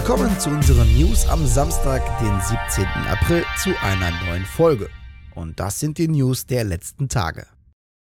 Willkommen zu unseren News am Samstag, den 17. April, zu einer neuen Folge. Und das sind die News der letzten Tage.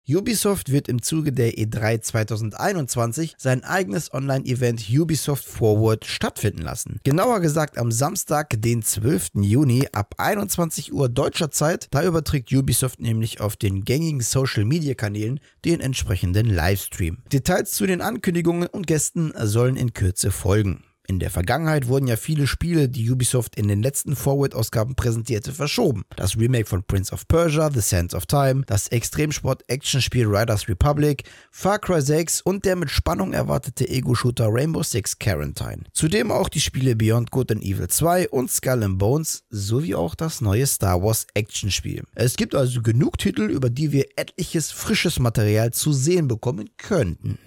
Ubisoft wird im Zuge der E3 2021 sein eigenes Online-Event Ubisoft Forward stattfinden lassen. Genauer gesagt am Samstag, den 12. Juni ab 21 Uhr deutscher Zeit. Da überträgt Ubisoft nämlich auf den gängigen Social-Media-Kanälen den entsprechenden Livestream. Details zu den Ankündigungen und Gästen sollen in Kürze folgen. In der Vergangenheit wurden ja viele Spiele, die Ubisoft in den letzten Forward-Ausgaben präsentierte, verschoben. Das Remake von Prince of Persia, The Sands of Time, das Extremsport-Action-Spiel Riders Republic, Far Cry 6 und der mit Spannung erwartete Ego-Shooter Rainbow Six Quarantine. Zudem auch die Spiele Beyond Good and Evil 2 und Skull and Bones sowie auch das neue Star Wars Action-Spiel. Es gibt also genug Titel, über die wir etliches frisches Material zu sehen bekommen könnten.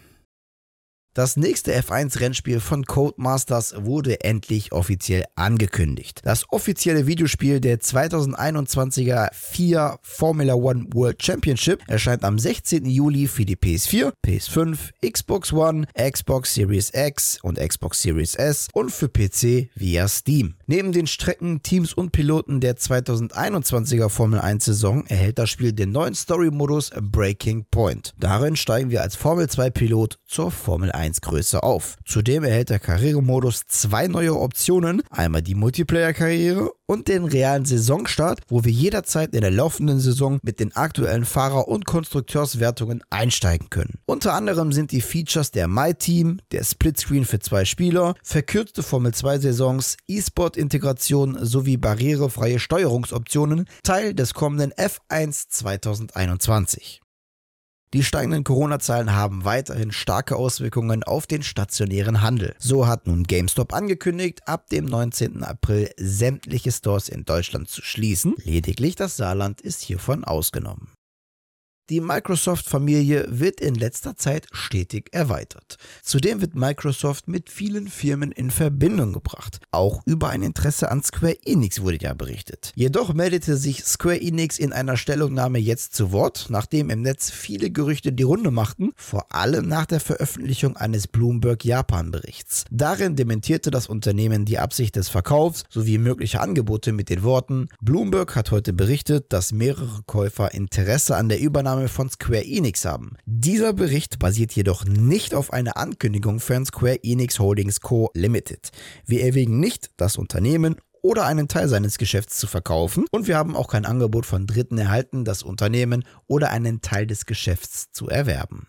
Das nächste F1-Rennspiel von Codemasters wurde endlich offiziell angekündigt. Das offizielle Videospiel der 2021er FIA Formula One World Championship erscheint am 16. Juli für die PS4, PS5, Xbox One, Xbox Series X und Xbox Series S und für PC via Steam. Neben den Strecken, Teams und Piloten der 2021er Formel 1 Saison erhält das Spiel den neuen Story-Modus Breaking Point. Darin steigen wir als Formel 2 Pilot zur Formel 1 1 Größe auf. Zudem erhält der Karrieremodus zwei neue Optionen, einmal die Multiplayer-Karriere und den realen Saisonstart, wo wir jederzeit in der laufenden Saison mit den aktuellen Fahrer- und Konstrukteurswertungen einsteigen können. Unter anderem sind die Features der My Team, der Splitscreen für zwei Spieler, verkürzte Formel 2 Saisons, E-Sport-Integration sowie barrierefreie Steuerungsoptionen Teil des kommenden F1 2021. Die steigenden Corona-Zahlen haben weiterhin starke Auswirkungen auf den stationären Handel. So hat nun GameStop angekündigt, ab dem 19. April sämtliche Stores in Deutschland zu schließen. Lediglich das Saarland ist hiervon ausgenommen. Die Microsoft-Familie wird in letzter Zeit stetig erweitert. Zudem wird Microsoft mit vielen Firmen in Verbindung gebracht. Auch über ein Interesse an Square Enix wurde ja berichtet. Jedoch meldete sich Square Enix in einer Stellungnahme jetzt zu Wort, nachdem im Netz viele Gerüchte die Runde machten, vor allem nach der Veröffentlichung eines Bloomberg Japan-Berichts. Darin dementierte das Unternehmen die Absicht des Verkaufs sowie mögliche Angebote mit den Worten: Bloomberg hat heute berichtet, dass mehrere Käufer Interesse an der Übernahme Übernahme von Square Enix haben. Dieser Bericht basiert jedoch nicht auf einer Ankündigung von Square Enix Holdings Co. Limited. Wir erwägen nicht, das Unternehmen oder einen Teil seines Geschäfts zu verkaufen und wir haben auch kein Angebot von Dritten erhalten, das Unternehmen oder einen Teil des Geschäfts zu erwerben.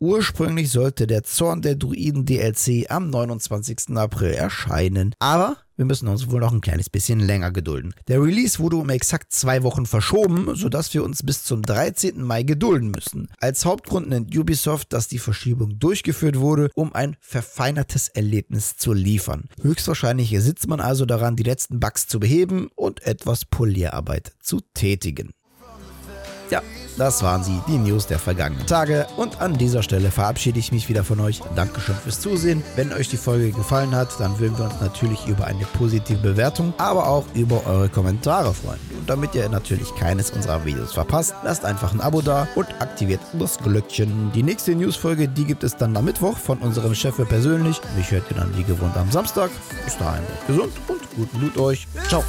Ursprünglich sollte der Zorn der Druiden DLC am 29. April erscheinen, aber wir müssen uns wohl noch ein kleines bisschen länger gedulden. Der Release wurde um exakt zwei Wochen verschoben, sodass wir uns bis zum 13. Mai gedulden müssen. Als Hauptgrund nennt Ubisoft, dass die Verschiebung durchgeführt wurde, um ein verfeinertes Erlebnis zu liefern. Höchstwahrscheinlich sitzt man also daran, die letzten Bugs zu beheben und etwas Polierarbeit zu tätigen. Ja, das waren sie, die News der vergangenen Tage. Und an dieser Stelle verabschiede ich mich wieder von euch. Dankeschön fürs Zusehen. Wenn euch die Folge gefallen hat, dann würden wir uns natürlich über eine positive Bewertung, aber auch über eure Kommentare freuen. Und damit ihr natürlich keines unserer Videos verpasst, lasst einfach ein Abo da und aktiviert das Glöckchen. Die nächste Newsfolge, die gibt es dann am Mittwoch von unserem Chef persönlich. Mich hört ihr dann wie gewohnt am Samstag. Bis dahin, gesund und guten Loot euch. Ciao.